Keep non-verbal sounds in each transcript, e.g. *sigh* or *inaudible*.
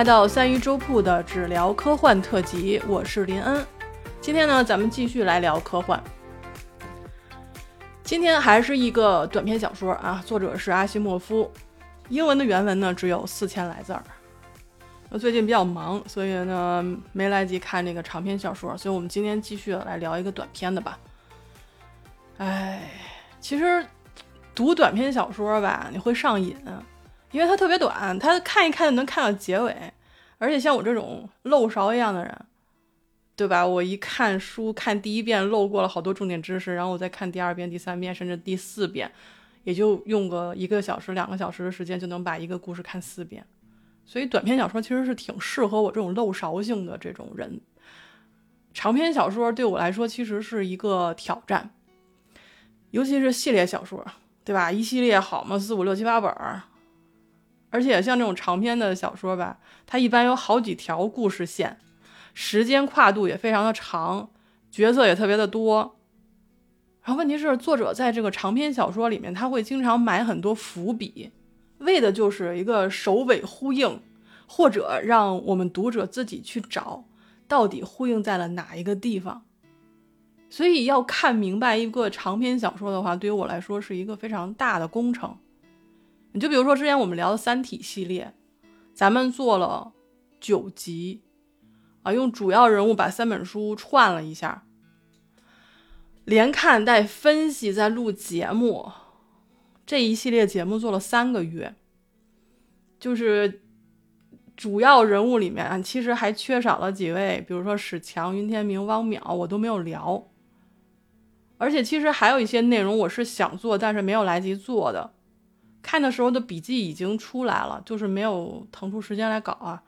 来到三鱼粥铺的只聊科幻特辑，我是林恩。今天呢，咱们继续来聊科幻。今天还是一个短篇小说啊，作者是阿西莫夫，英文的原文呢只有四千来字儿。我最近比较忙，所以呢没来及看这个长篇小说，所以我们今天继续来聊一个短篇的吧。哎，其实读短篇小说吧，你会上瘾。因为它特别短，它看一看就能看到结尾，而且像我这种漏勺一样的人，对吧？我一看书看第一遍漏过了好多重点知识，然后我再看第二遍、第三遍，甚至第四遍，也就用个一个小时、两个小时的时间就能把一个故事看四遍。所以短篇小说其实是挺适合我这种漏勺性的这种人。长篇小说对我来说其实是一个挑战，尤其是系列小说，对吧？一系列好嘛，四五六七八本儿。而且像这种长篇的小说吧，它一般有好几条故事线，时间跨度也非常的长，角色也特别的多。然后问题是，作者在这个长篇小说里面，他会经常埋很多伏笔，为的就是一个首尾呼应，或者让我们读者自己去找到底呼应在了哪一个地方。所以要看明白一个长篇小说的话，对于我来说是一个非常大的工程。你就比如说之前我们聊的《三体》系列，咱们做了九集，啊，用主要人物把三本书串了一下，连看带分析再录节目，这一系列节目做了三个月，就是主要人物里面啊其实还缺少了几位，比如说史强、云天明、汪淼，我都没有聊，而且其实还有一些内容我是想做，但是没有来及做的。看的时候的笔记已经出来了，就是没有腾出时间来搞啊。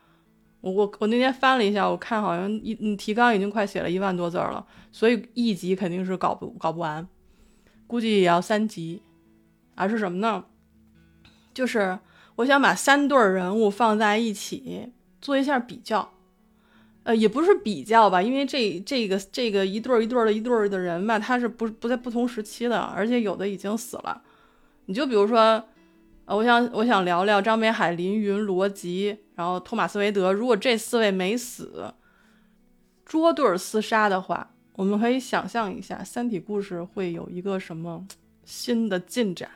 我我我那天翻了一下，我看好像一嗯提纲已经快写了一万多字了，所以一集肯定是搞不搞不完，估计也要三集。而是什么呢？就是我想把三对人物放在一起做一下比较，呃，也不是比较吧，因为这这个这个一对一对的一对的人吧，他是不不在不同时期的，而且有的已经死了。你就比如说。我想，我想聊聊张北海、林云、罗辑，然后托马斯·韦德。如果这四位没死，捉对儿厮杀的话，我们可以想象一下，《三体》故事会有一个什么新的进展？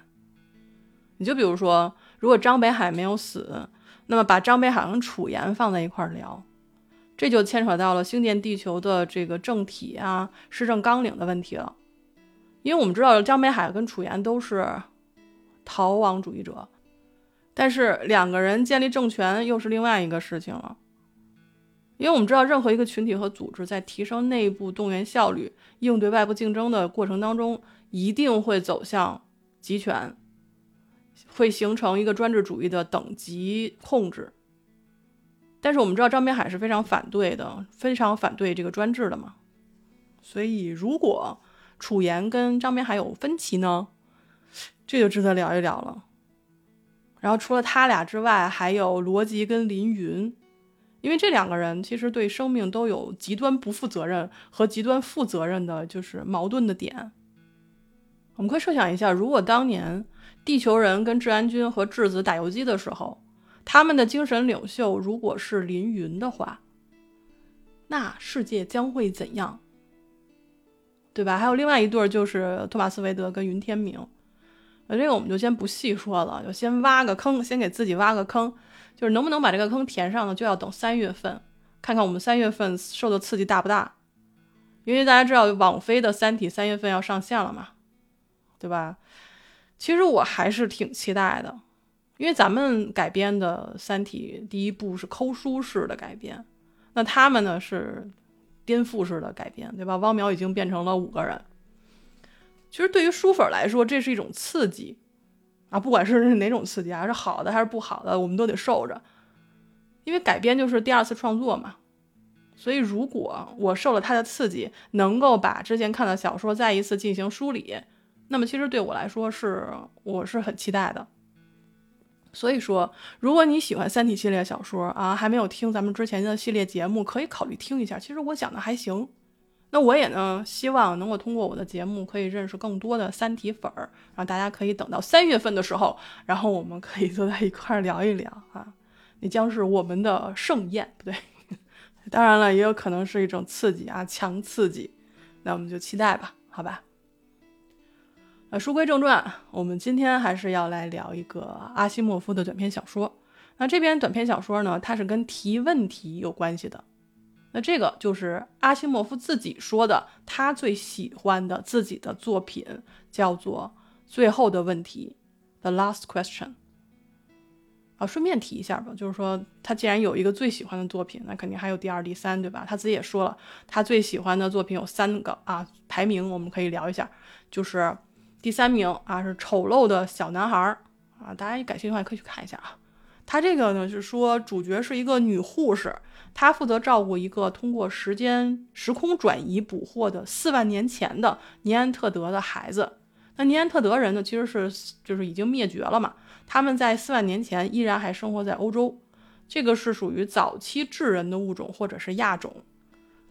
你就比如说，如果张北海没有死，那么把张北海跟楚岩放在一块儿聊，这就牵扯到了星舰地球的这个政体啊、施政纲领的问题了。因为我们知道，张北海跟楚岩都是。逃亡主义者，但是两个人建立政权又是另外一个事情了。因为我们知道，任何一个群体和组织在提升内部动员效率、应对外部竞争的过程当中，一定会走向集权，会形成一个专制主义的等级控制。但是我们知道，张北海是非常反对的，非常反对这个专制的嘛。所以，如果楚岩跟张北海有分歧呢？这就值得聊一聊了。然后除了他俩之外，还有罗辑跟林云，因为这两个人其实对生命都有极端不负责任和极端负责任的，就是矛盾的点。我们可以设想一下，如果当年地球人跟治安军和质子打游击的时候，他们的精神领袖如果是林云的话，那世界将会怎样？对吧？还有另外一对，就是托马斯·韦德跟云天明。那这个我们就先不细说了，就先挖个坑，先给自己挖个坑，就是能不能把这个坑填上呢？就要等三月份，看看我们三月份受的刺激大不大。因为大家知道网飞的《三体》三月份要上线了嘛，对吧？其实我还是挺期待的，因为咱们改编的《三体》第一部是抠书式的改编，那他们呢是颠覆式的改编，对吧？汪淼已经变成了五个人。其实对于书粉来说，这是一种刺激啊，不管是哪种刺激啊，是好的还是不好的，我们都得受着。因为改编就是第二次创作嘛，所以如果我受了他的刺激，能够把之前看的小说再一次进行梳理，那么其实对我来说是我是很期待的。所以说，如果你喜欢《三体》系列小说啊，还没有听咱们之前的系列节目，可以考虑听一下。其实我讲的还行。那我也呢，希望能够通过我的节目，可以认识更多的三体粉儿，然后大家可以等到三月份的时候，然后我们可以坐在一块儿聊一聊啊。那将是我们的盛宴，不对。*laughs* 当然了，也有可能是一种刺激啊，强刺激。那我们就期待吧，好吧。呃，书归正传，我们今天还是要来聊一个阿西莫夫的短篇小说。那这篇短篇小说呢，它是跟提问题有关系的。那这个就是阿西莫夫自己说的，他最喜欢的自己的作品叫做《最后的问题》（The Last Question）。啊，顺便提一下吧，就是说他既然有一个最喜欢的作品，那肯定还有第二、第三，对吧？他自己也说了，他最喜欢的作品有三个啊，排名我们可以聊一下，就是第三名啊是《丑陋的小男孩》啊，大家感兴趣的话可以去看一下啊。他这个呢是说主角是一个女护士，她负责照顾一个通过时间时空转移捕获的四万年前的尼安特德的孩子。那尼安特德人呢其实是就是已经灭绝了嘛。他们在四万年前依然还生活在欧洲，这个是属于早期智人的物种或者是亚种。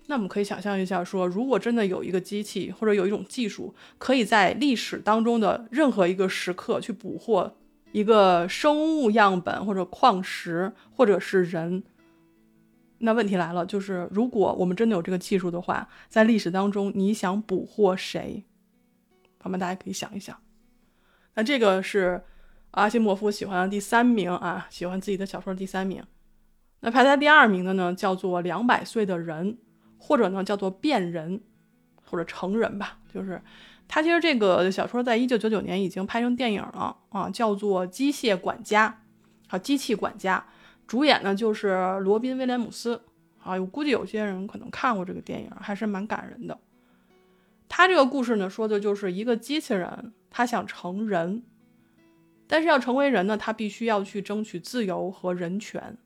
那我们可以想象一下，说如果真的有一个机器或者有一种技术，可以在历史当中的任何一个时刻去捕获一个生物样本或者矿石或者是人，那问题来了，就是如果我们真的有这个技术的话，在历史当中你想捕获谁？朋友们？大家可以想一想。那这个是。阿西莫夫喜欢的第三名啊，喜欢自己的小说第三名。那排在第二名的呢，叫做《两百岁的人》，或者呢叫做《变人》，或者成人吧。就是他其实这个小说在一九九九年已经拍成电影了啊，叫做《机械管家》啊，机器管家。主演呢就是罗宾威廉姆斯啊，我估计有些人可能看过这个电影，还是蛮感人的。他这个故事呢，说的就是一个机器人，他想成人。但是要成为人呢，他必须要去争取自由和人权，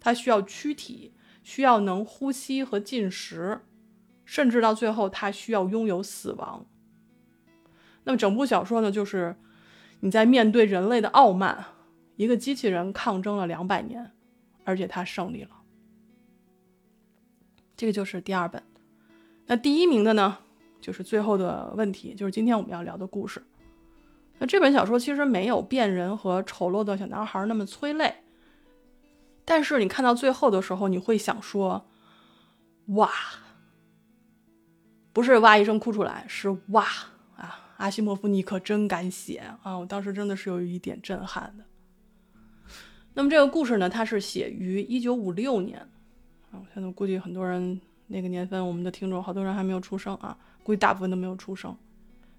他需要躯体，需要能呼吸和进食，甚至到最后他需要拥有死亡。那么整部小说呢，就是你在面对人类的傲慢，一个机器人抗争了两百年，而且他胜利了。这个就是第二本。那第一名的呢，就是最后的问题，就是今天我们要聊的故事。那这本小说其实没有变人和丑陋的小男孩那么催泪，但是你看到最后的时候，你会想说：“哇，不是哇一声哭出来，是哇！阿西莫夫，你可真敢写啊！”我当时真的是有一点震撼的。那么这个故事呢，它是写于一九五六年啊，我现在估计很多人那个年份，我们的听众好多人还没有出生啊，估计大部分都没有出生。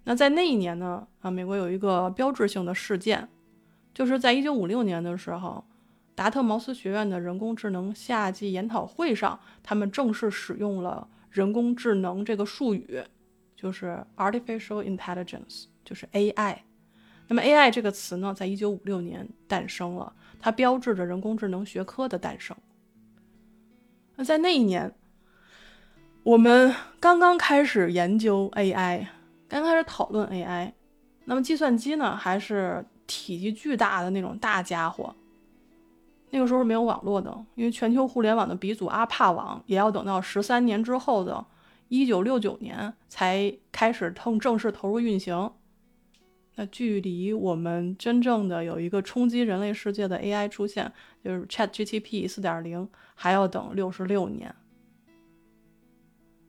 那在那一年呢，啊，美国有一个标志性的事件，就是在一九五六年的时候，达特茅斯学院的人工智能夏季研讨会上，他们正式使用了人工智能这个术语，就是 artificial intelligence，就是 AI。那么 AI 这个词呢，在一九五六年诞生了，它标志着人工智能学科的诞生。那在那一年，我们刚刚开始研究 AI。刚开始讨论 AI，那么计算机呢，还是体积巨大的那种大家伙。那个时候是没有网络的，因为全球互联网的鼻祖阿帕网也要等到十三年之后的1969年才开始正正式投入运行。那距离我们真正的有一个冲击人类世界的 AI 出现，就是 ChatGPT 4.0，还要等六十六年。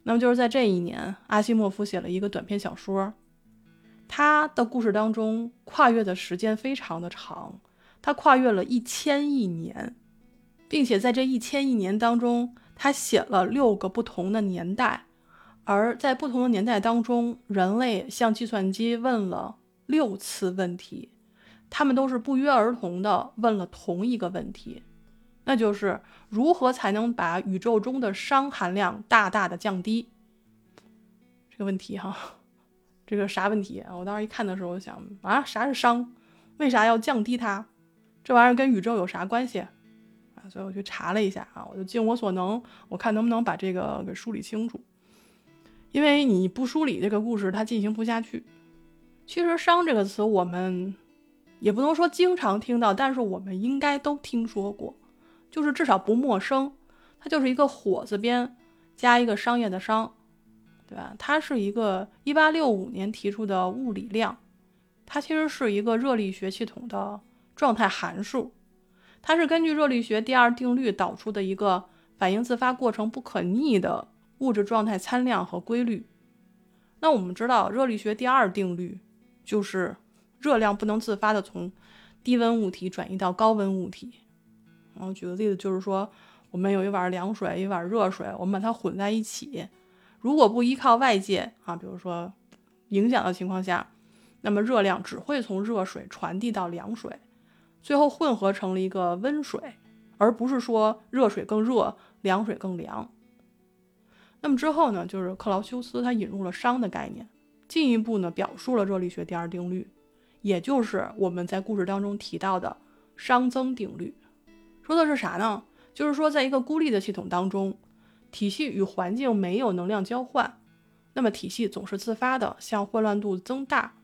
那么就是在这一年，阿西莫夫写了一个短篇小说，他的故事当中跨越的时间非常的长，他跨越了一千亿年，并且在这一千亿年当中，他写了六个不同的年代，而在不同的年代当中，人类向计算机问了六次问题，他们都是不约而同的问了同一个问题。那就是如何才能把宇宙中的熵含量大大的降低？这个问题哈，这个啥问题啊？我当时一看的时候，我想啊，啥是熵？为啥要降低它？这玩意儿跟宇宙有啥关系啊？所以我去查了一下啊，我就尽我所能，我看能不能把这个给梳理清楚。因为你不梳理这个故事，它进行不下去。其实“熵”这个词，我们也不能说经常听到，但是我们应该都听说过。就是至少不陌生，它就是一个火字边加一个商业的商，对吧？它是一个一八六五年提出的物理量，它其实是一个热力学系统的状态函数，它是根据热力学第二定律导出的一个反应自发过程不可逆的物质状态参量和规律。那我们知道热力学第二定律就是热量不能自发的从低温物体转移到高温物体。然后举个例子，就是说我们有一碗凉水，一碗热水，我们把它混在一起，如果不依靠外界啊，比如说影响的情况下，那么热量只会从热水传递到凉水，最后混合成了一个温水，而不是说热水更热，凉水更凉。那么之后呢，就是克劳修斯他引入了熵的概念，进一步呢表述了热力学第二定律，也就是我们在故事当中提到的熵增定律。说的是啥呢？就是说，在一个孤立的系统当中，体系与环境没有能量交换，那么体系总是自发的向混乱度增大，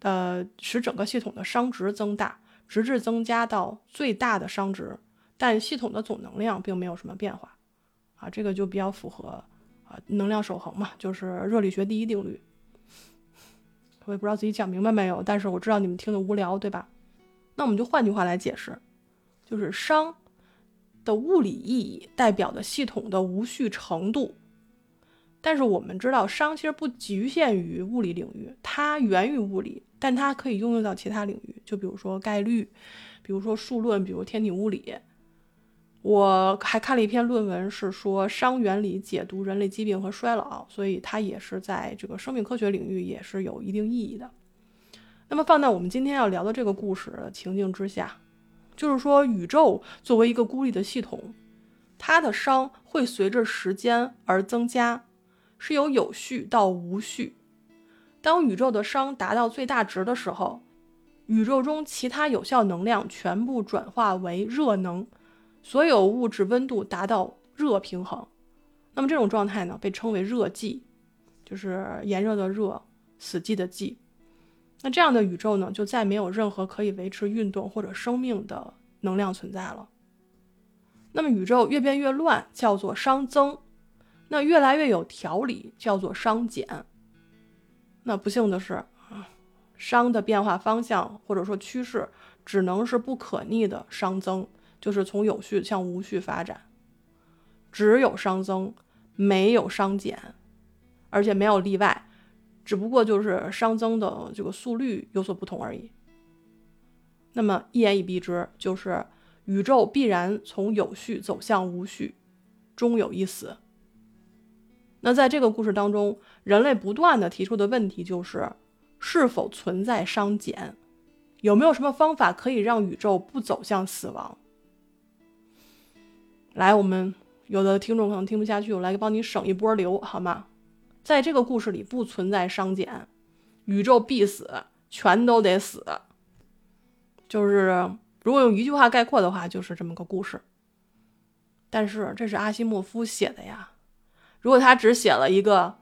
呃，使整个系统的熵值增大，直至增加到最大的熵值，但系统的总能量并没有什么变化，啊，这个就比较符合能量守恒嘛，就是热力学第一定律。我也不知道自己讲明白没有，但是我知道你们听的无聊，对吧？那我们就换句话来解释，就是熵。的物理意义代表的系统的无序程度，但是我们知道熵其实不局限于物理领域，它源于物理，但它可以应用到其他领域，就比如说概率，比如说数论，比如天体物理。我还看了一篇论文，是说熵原理解读人类疾病和衰老，所以它也是在这个生命科学领域也是有一定意义的。那么放在我们今天要聊的这个故事情境之下。就是说，宇宙作为一个孤立的系统，它的熵会随着时间而增加，是由有序到无序。当宇宙的熵达到最大值的时候，宇宙中其他有效能量全部转化为热能，所有物质温度达到热平衡。那么这种状态呢，被称为热寂，就是炎热的热，死寂的寂。那这样的宇宙呢，就再没有任何可以维持运动或者生命的能量存在了。那么宇宙越变越乱，叫做熵增；那越来越有条理，叫做熵减。那不幸的是，熵的变化方向或者说趋势，只能是不可逆的熵增，就是从有序向无序发展。只有熵增，没有熵减，而且没有例外。只不过就是熵增的这个速率有所不同而已。那么一言以蔽之，就是宇宙必然从有序走向无序，终有一死。那在这个故事当中，人类不断的提出的问题就是：是否存在熵减？有没有什么方法可以让宇宙不走向死亡？来，我们有的听众可能听不下去，我来帮你省一波流，好吗？在这个故事里不存在熵减，宇宙必死，全都得死。就是如果用一句话概括的话，就是这么个故事。但是这是阿西莫夫写的呀，如果他只写了一个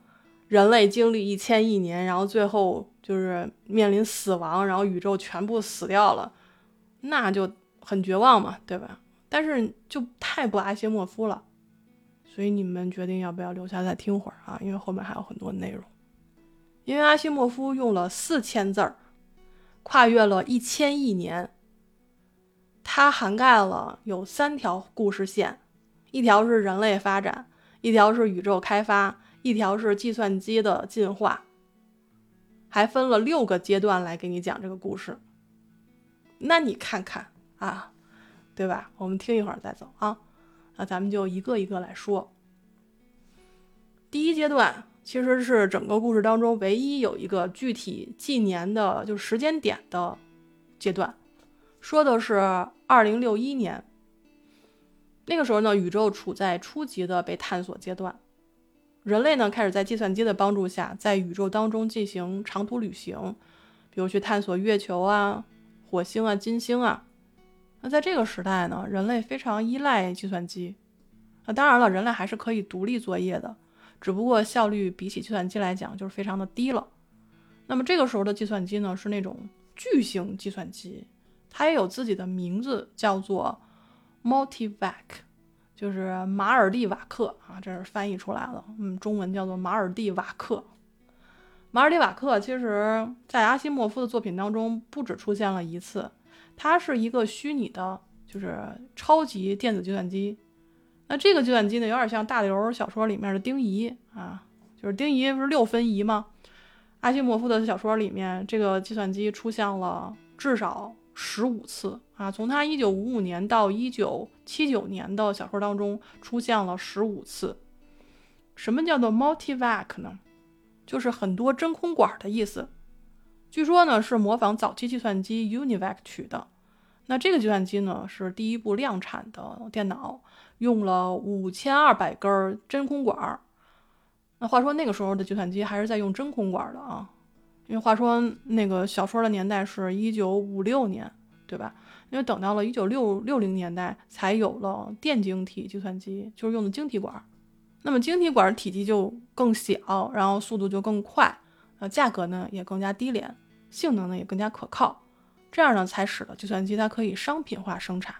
人类经历一千亿年，然后最后就是面临死亡，然后宇宙全部死掉了，那就很绝望嘛，对吧？但是就太不阿西莫夫了。所以你们决定要不要留下再听会儿啊？因为后面还有很多内容。因为阿西莫夫用了四千字儿，跨越了一千亿年，它涵盖了有三条故事线：一条是人类发展，一条是宇宙开发，一条是计算机的进化，还分了六个阶段来给你讲这个故事。那你看看啊，对吧？我们听一会儿再走啊。那咱们就一个一个来说。第一阶段其实是整个故事当中唯一有一个具体纪年的，就是时间点的阶段，说的是二零六一年。那个时候呢，宇宙处在初级的被探索阶段，人类呢开始在计算机的帮助下，在宇宙当中进行长途旅行，比如去探索月球啊、火星啊、金星啊。那在这个时代呢，人类非常依赖计算机。那当然了，人类还是可以独立作业的，只不过效率比起计算机来讲就是非常的低了。那么这个时候的计算机呢，是那种巨型计算机，它也有自己的名字，叫做 Multivac，就是马尔蒂瓦克啊，这是翻译出来了。嗯，中文叫做马尔蒂瓦克。马尔蒂瓦克其实在阿西莫夫的作品当中不止出现了一次。它是一个虚拟的，就是超级电子计算机。那这个计算机呢，有点像大刘小说里面的丁仪啊，就是丁仪不是六分仪吗？阿西莫夫的小说里面，这个计算机出现了至少十五次啊，从他一九五五年到一九七九年的小说当中出现了十五次。什么叫做 multivac 呢？就是很多真空管的意思。据说呢是模仿早期计算机 UNIVAC 取的。那这个计算机呢是第一部量产的电脑，用了五千二百根真空管。那话说那个时候的计算机还是在用真空管的啊，因为话说那个小说的年代是一九五六年，对吧？因为等到了一九六六零年代才有了电晶体计算机，就是用的晶体管。那么晶体管体积就更小，然后速度就更快，呃，价格呢也更加低廉，性能呢也更加可靠，这样呢才使得计算机它可以商品化生产。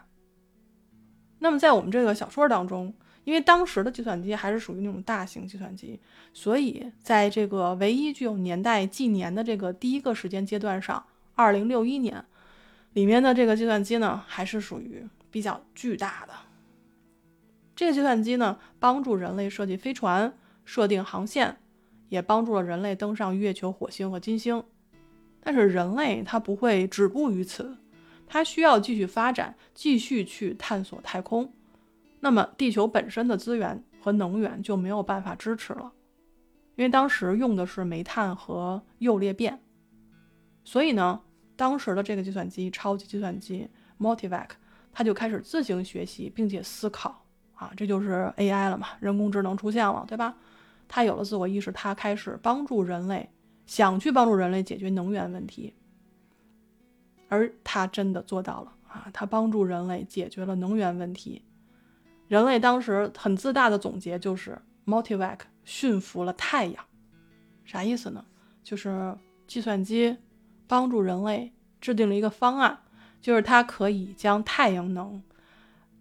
那么在我们这个小说当中，因为当时的计算机还是属于那种大型计算机，所以在这个唯一具有年代纪年的这个第一个时间阶段上，二零六一年里面的这个计算机呢，还是属于比较巨大的。这个计算机呢，帮助人类设计飞船、设定航线，也帮助了人类登上月球、火星和金星。但是人类它不会止步于此，它需要继续发展，继续去探索太空。那么地球本身的资源和能源就没有办法支持了，因为当时用的是煤炭和铀裂变。所以呢，当时的这个计算机——超级计算机 Multivac，它就开始自行学习，并且思考。啊，这就是 AI 了嘛，人工智能出现了，对吧？它有了自我意识，它开始帮助人类，想去帮助人类解决能源问题，而他真的做到了啊！他帮助人类解决了能源问题。人类当时很自大的总结就是 “Multivac 驯服了太阳”，啥意思呢？就是计算机帮助人类制定了一个方案，就是它可以将太阳能。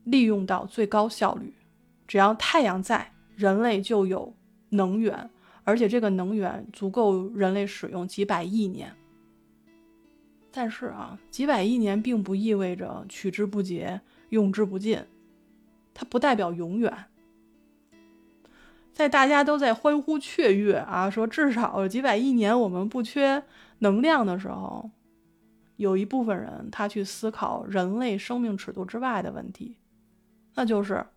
利用到最高效率，只要太阳在，人类就有能源，而且这个能源足够人类使用几百亿年。但是啊，几百亿年并不意味着取之不竭、用之不尽，它不代表永远。在大家都在欢呼雀跃啊，说至少几百亿年我们不缺能量的时候，有一部分人他去思考人类生命尺度之外的问题。那就是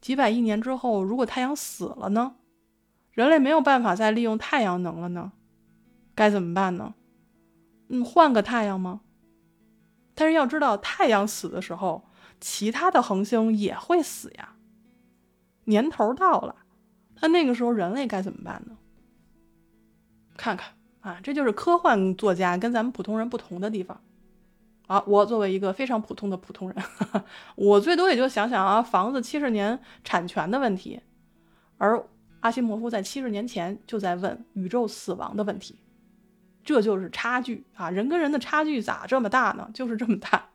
几百亿年之后，如果太阳死了呢？人类没有办法再利用太阳能了呢？该怎么办呢？嗯，换个太阳吗？但是要知道，太阳死的时候，其他的恒星也会死呀。年头到了，那那个时候人类该怎么办呢？看看啊，这就是科幻作家跟咱们普通人不同的地方。啊，我作为一个非常普通的普通人，*laughs* 我最多也就想想啊，房子七十年产权的问题，而阿西莫夫在七十年前就在问宇宙死亡的问题，这就是差距啊！人跟人的差距咋这么大呢？就是这么大。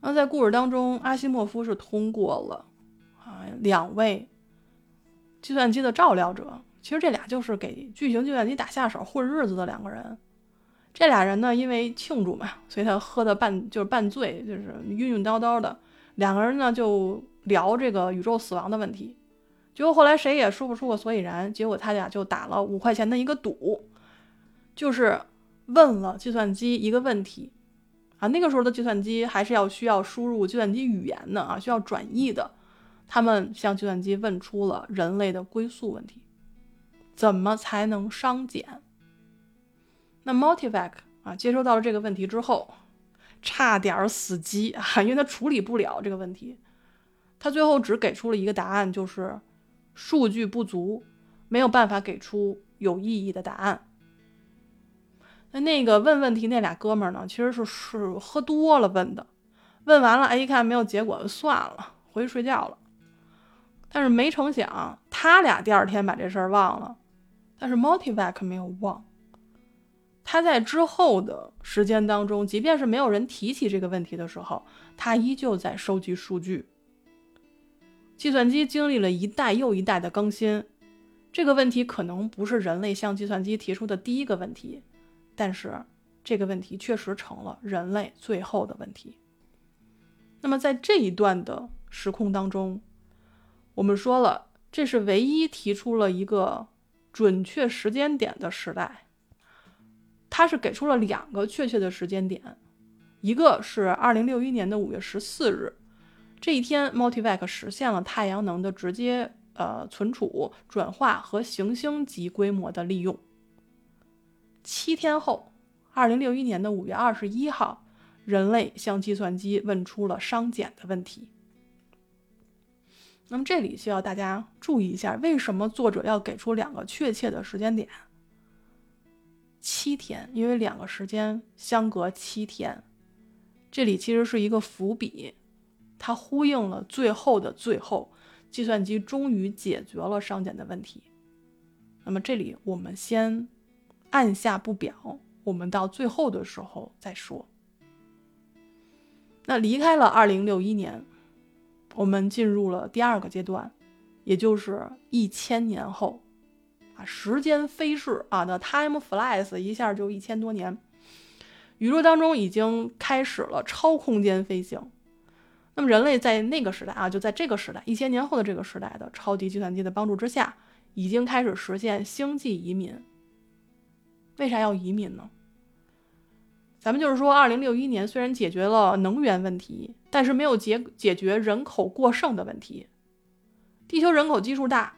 那在故事当中，阿西莫夫是通过了啊两位计算机的照料者，其实这俩就是给巨型计算机打下手混日子的两个人。这俩人呢，因为庆祝嘛，所以他喝的半就是半醉，就是晕晕叨叨的。两个人呢就聊这个宇宙死亡的问题，结果后来谁也说不出个所以然。结果他俩就打了五块钱的一个赌，就是问了计算机一个问题啊。那个时候的计算机还是要需要输入计算机语言的啊，需要转译的。他们向计算机问出了人类的归宿问题：怎么才能商减？那 Multivac 啊，接收到了这个问题之后，差点死机啊，因为他处理不了这个问题。他最后只给出了一个答案，就是数据不足，没有办法给出有意义的答案。那那个问问题那俩哥们儿呢，其实是是喝多了问的，问完了，哎，一看没有结果，就算了，回去睡觉了。但是没成想，他俩第二天把这事儿忘了，但是 Multivac 没有忘。他在之后的时间当中，即便是没有人提起这个问题的时候，他依旧在收集数据。计算机经历了一代又一代的更新，这个问题可能不是人类向计算机提出的第一个问题，但是这个问题确实成了人类最后的问题。那么在这一段的时空当中，我们说了，这是唯一提出了一个准确时间点的时代。它是给出了两个确切的时间点，一个是二零六一年的五月十四日，这一天，Multivac 实现了太阳能的直接呃存储、转化和行星级规模的利用。七天后，二零六一年的五月二十一号，人类向计算机问出了熵减的问题。那么这里需要大家注意一下，为什么作者要给出两个确切的时间点？七天，因为两个时间相隔七天，这里其实是一个伏笔，它呼应了最后的最后，计算机终于解决了熵减的问题。那么这里我们先按下不表，我们到最后的时候再说。那离开了二零六一年，我们进入了第二个阶段，也就是一千年后啊。时间飞逝啊，那 time flies，一下就一千多年。宇宙当中已经开始了超空间飞行。那么人类在那个时代啊，就在这个时代，一千年后的这个时代的超级计算机的帮助之下，已经开始实现星际移民。为啥要移民呢？咱们就是说，二零六一年虽然解决了能源问题，但是没有解解决人口过剩的问题。地球人口基数大，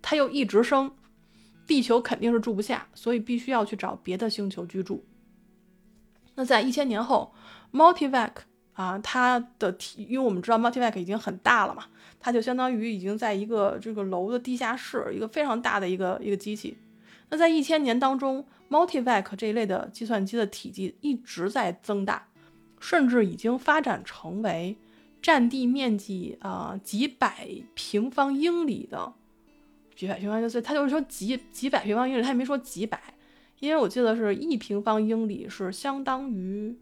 它又一直升。地球肯定是住不下，所以必须要去找别的星球居住。那在一千年后，Multivac 啊，它的体，因为我们知道 Multivac 已经很大了嘛，它就相当于已经在一个这个楼的地下室，一个非常大的一个一个机器。那在一千年当中，Multivac 这一类的计算机的体积一直在增大，甚至已经发展成为占地面积啊几百平方英里的。几百平方英里，他就是说几几百平方英里，他也没说几百，因为我记得是一平方英里是相当于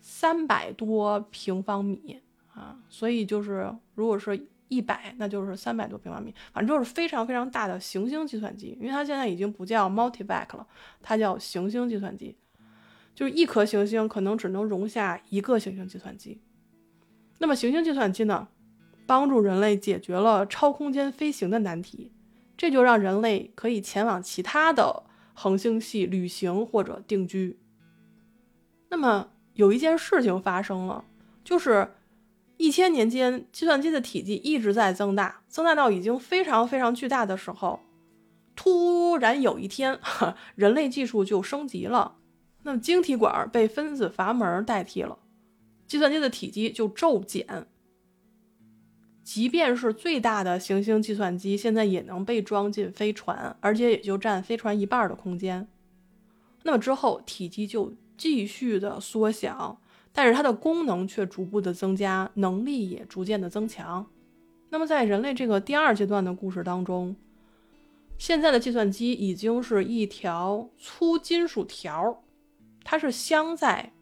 三百多平方米啊，所以就是如果是一百，那就是三百多平方米，反正就是非常非常大的行星计算机，因为它现在已经不叫 Multivac 了，它叫行星计算机，就是一颗行星可能只能容下一个行星计算机，那么行星计算机呢？帮助人类解决了超空间飞行的难题，这就让人类可以前往其他的恒星系旅行或者定居。那么有一件事情发生了，就是一千年间计算机的体积一直在增大，增大到已经非常非常巨大的时候，突然有一天，*laughs* 人类技术就升级了，那么晶体管被分子阀门代替了，计算机的体积就骤减。即便是最大的行星计算机，现在也能被装进飞船，而且也就占飞船一半的空间。那么之后体积就继续的缩小，但是它的功能却逐步的增加，能力也逐渐的增强。那么在人类这个第二阶段的故事当中，现在的计算机已经是一条粗金属条，它是镶在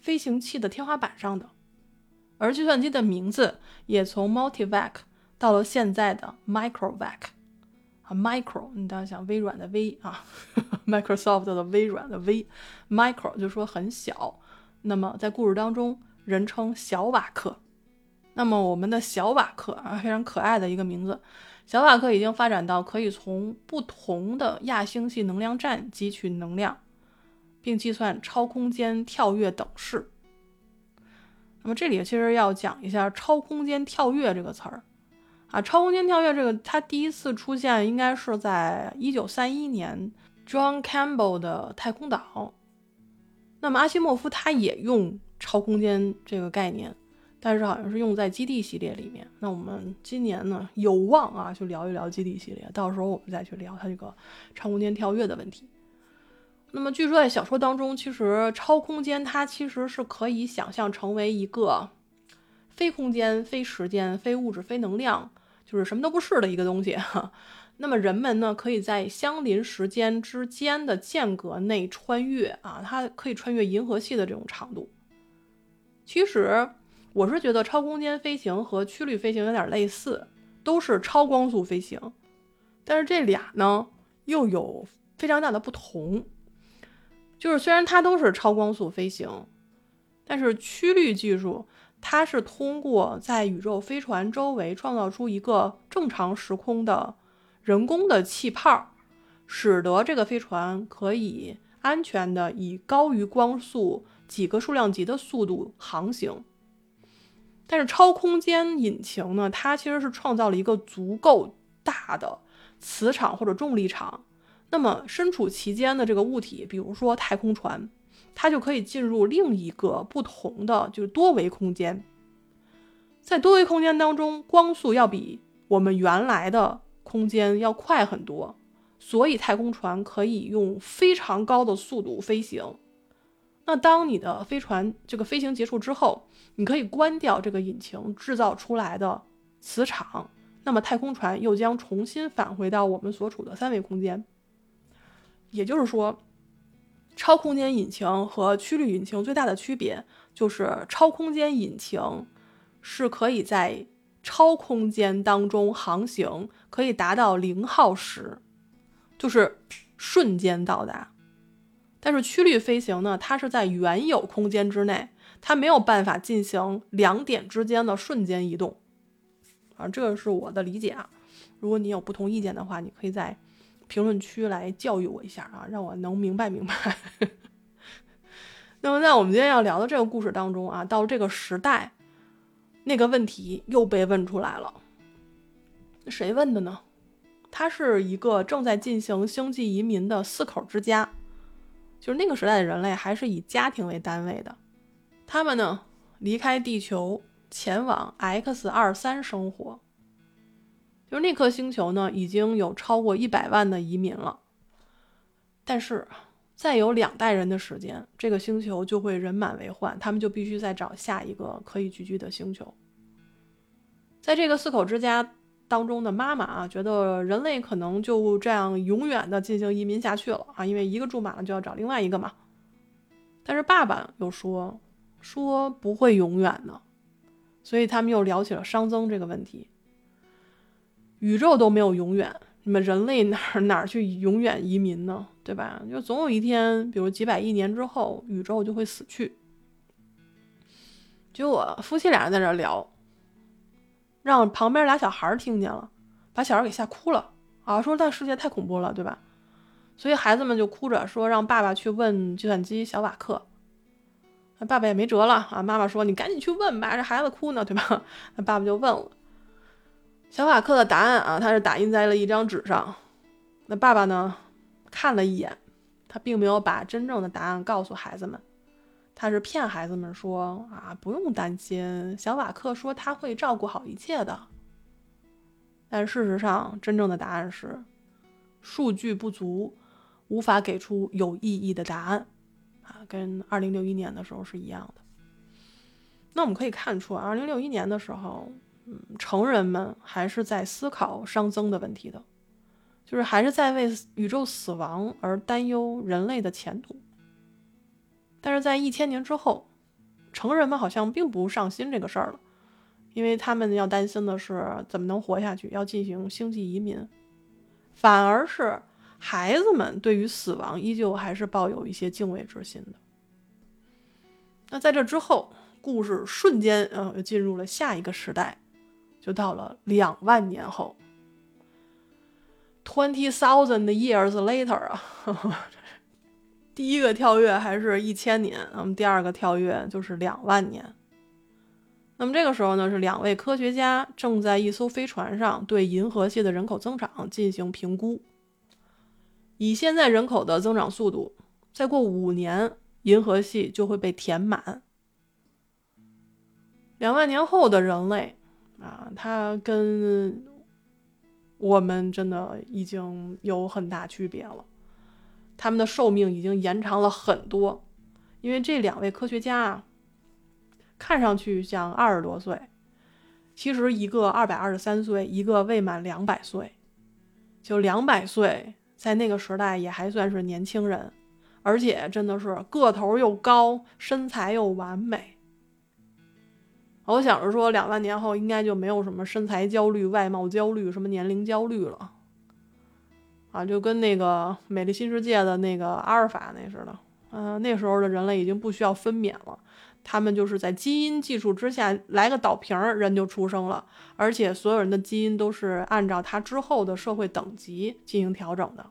飞行器的天花板上的。而计算机的名字也从 Multivac 到了现在的 Microvac 啊，Micro，你当然想微软的微啊，*laughs* Microsoft 的微软的微，Micro 就说很小。那么在故事当中，人称小瓦克。那么我们的小瓦克啊，非常可爱的一个名字。小瓦克已经发展到可以从不同的亚星系能量站汲取能量，并计算超空间跳跃等式。那么这里其实要讲一下“超空间跳跃”这个词儿啊，“超空间跳跃”这个它第一次出现应该是在一九三一年，John Campbell 的太空岛。那么阿西莫夫他也用超空间这个概念，但是好像是用在基地系列里面。那我们今年呢有望啊，去聊一聊基地系列，到时候我们再去聊它这个超空间跳跃的问题。那么，据说在小说当中，其实超空间它其实是可以想象成为一个非空间、非时间、非物质、非能量，就是什么都不是的一个东西。那么人们呢，可以在相邻时间之间的间隔内穿越啊，它可以穿越银河系的这种长度。其实我是觉得超空间飞行和曲率飞行有点类似，都是超光速飞行，但是这俩呢又有非常大的不同。就是虽然它都是超光速飞行，但是曲率技术它是通过在宇宙飞船周围创造出一个正常时空的人工的气泡，使得这个飞船可以安全的以高于光速几个数量级的速度航行。但是超空间引擎呢，它其实是创造了一个足够大的磁场或者重力场，那么身处其间的这个物体，比如说太空船。它就可以进入另一个不同的，就是多维空间。在多维空间当中，光速要比我们原来的空间要快很多，所以太空船可以用非常高的速度飞行。那当你的飞船这个飞行结束之后，你可以关掉这个引擎制造出来的磁场，那么太空船又将重新返回到我们所处的三维空间。也就是说。超空间引擎和曲率引擎最大的区别就是，超空间引擎是可以在超空间当中航行，可以达到零耗时，就是瞬间到达。但是曲率飞行呢，它是在原有空间之内，它没有办法进行两点之间的瞬间移动。啊，这个是我的理解啊。如果你有不同意见的话，你可以在。评论区来教育我一下啊，让我能明白明白。*laughs* 那么在我们今天要聊的这个故事当中啊，到这个时代，那个问题又被问出来了。谁问的呢？他是一个正在进行星际移民的四口之家，就是那个时代的人类还是以家庭为单位的。他们呢离开地球，前往 X 二三生活。就是那颗星球呢，已经有超过一百万的移民了，但是再有两代人的时间，这个星球就会人满为患，他们就必须再找下一个可以聚居的星球。在这个四口之家当中的妈妈啊，觉得人类可能就这样永远的进行移民下去了啊，因为一个住满了就要找另外一个嘛。但是爸爸又说说不会永远的，所以他们又聊起了熵增这个问题。宇宙都没有永远，你们人类哪哪去永远移民呢？对吧？就总有一天，比如几百亿年之后，宇宙就会死去。就我夫妻俩人在这聊，让旁边俩小孩听见了，把小孩给吓哭了啊！说那世界太恐怖了，对吧？所以孩子们就哭着说让爸爸去问计算机小瓦克。那爸爸也没辙了啊！妈妈说你赶紧去问吧，这孩子哭呢，对吧？那爸爸就问了。小瓦克的答案啊，他是打印在了一张纸上。那爸爸呢，看了一眼，他并没有把真正的答案告诉孩子们，他是骗孩子们说啊，不用担心，小瓦克说他会照顾好一切的。但事实上，真正的答案是，数据不足，无法给出有意义的答案啊，跟二零六一年的时候是一样的。那我们可以看出，二零六一年的时候。嗯，成人们还是在思考熵增的问题的，就是还是在为宇宙死亡而担忧人类的前途。但是在一千年之后，成人们好像并不上心这个事儿了，因为他们要担心的是怎么能活下去，要进行星际移民。反而是孩子们对于死亡依旧还是抱有一些敬畏之心的。那在这之后，故事瞬间呃进入了下一个时代。就到了两万年后，twenty thousand years later 啊，第一个跳跃还是一千年，那么第二个跳跃就是两万年。那么这个时候呢，是两位科学家正在一艘飞船上对银河系的人口增长进行评估。以现在人口的增长速度，再过五年，银河系就会被填满。两万年后的人类。啊，它跟我们真的已经有很大区别了，他们的寿命已经延长了很多，因为这两位科学家啊，看上去像二十多岁，其实一个二百二十三岁，一个未满两百岁，就两百岁，在那个时代也还算是年轻人，而且真的是个头又高，身材又完美。我想着说，两万年后应该就没有什么身材焦虑、外貌焦虑、什么年龄焦虑了，啊，就跟那个《美丽新世界》的那个阿尔法那似的，嗯，那时候的人类已经不需要分娩了，他们就是在基因技术之下来个倒瓶儿，人就出生了，而且所有人的基因都是按照他之后的社会等级进行调整的。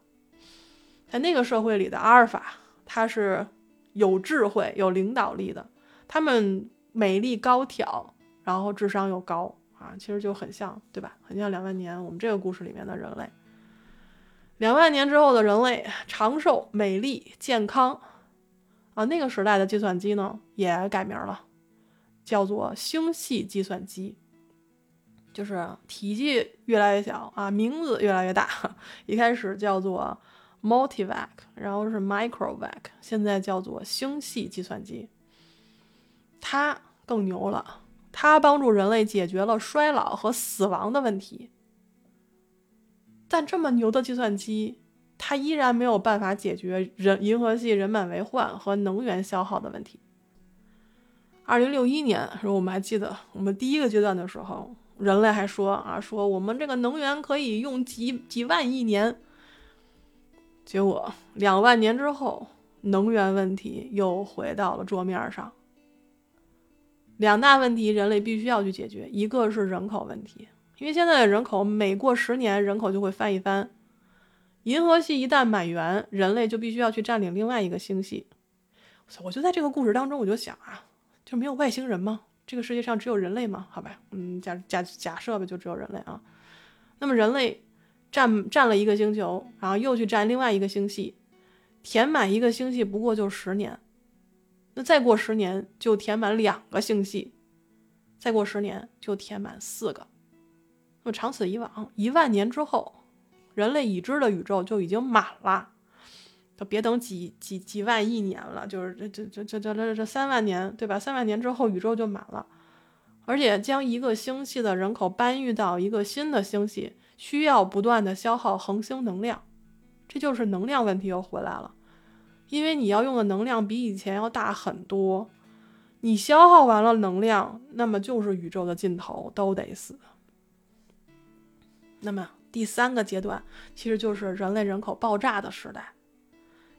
在那个社会里的阿尔法，他是有智慧、有领导力的，他们美丽高挑，然后智商又高啊，其实就很像，对吧？很像两万年我们这个故事里面的人类。两万年之后的人类长寿、美丽、健康。啊，那个时代的计算机呢也改名了，叫做星系计算机，就是体积越来越小啊，名字越来越大。*laughs* 一开始叫做 Multivac，然后是 Microvac，现在叫做星系计算机。它更牛了，它帮助人类解决了衰老和死亡的问题。但这么牛的计算机。它依然没有办法解决人银河系人满为患和能源消耗的问题。二零六一年时候，我们还记得我们第一个阶段的时候，人类还说啊，说我们这个能源可以用几几万亿年。结果两万年之后，能源问题又回到了桌面上。两大问题，人类必须要去解决，一个是人口问题，因为现在的人口每过十年人口就会翻一番。银河系一旦满员，人类就必须要去占领另外一个星系。我就在这个故事当中，我就想啊，就没有外星人吗？这个世界上只有人类吗？好吧，嗯，假假假设吧，就只有人类啊。那么人类占占了一个星球，然后又去占另外一个星系，填满一个星系不过就十年，那再过十年就填满两个星系，再过十年就填满四个。那么长此以往，一万年之后。人类已知的宇宙就已经满了，都别等几几几万亿年了，就是这这这这这这这三万年，对吧？三万年之后宇宙就满了，而且将一个星系的人口搬运到一个新的星系，需要不断的消耗恒星能量，这就是能量问题又回来了，因为你要用的能量比以前要大很多，你消耗完了能量，那么就是宇宙的尽头，都得死。那么。第三个阶段其实就是人类人口爆炸的时代，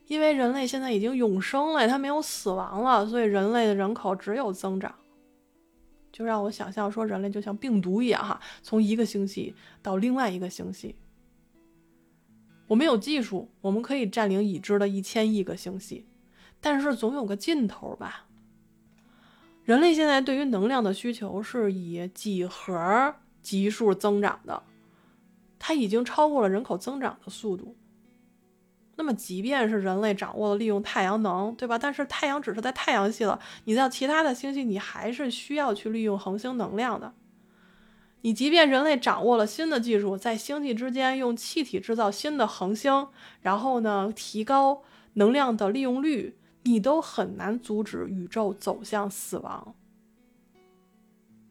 因为人类现在已经永生了，它没有死亡了，所以人类的人口只有增长。就让我想象说，人类就像病毒一样，哈，从一个星系到另外一个星系。我们有技术，我们可以占领已知的一千亿个星系，但是总有个尽头吧。人类现在对于能量的需求是以几何级数增长的。它已经超过了人口增长的速度。那么，即便是人类掌握了利用太阳能，对吧？但是太阳只是在太阳系了，你到其他的星系，你还是需要去利用恒星能量的。你即便人类掌握了新的技术，在星系之间用气体制造新的恒星，然后呢，提高能量的利用率，你都很难阻止宇宙走向死亡。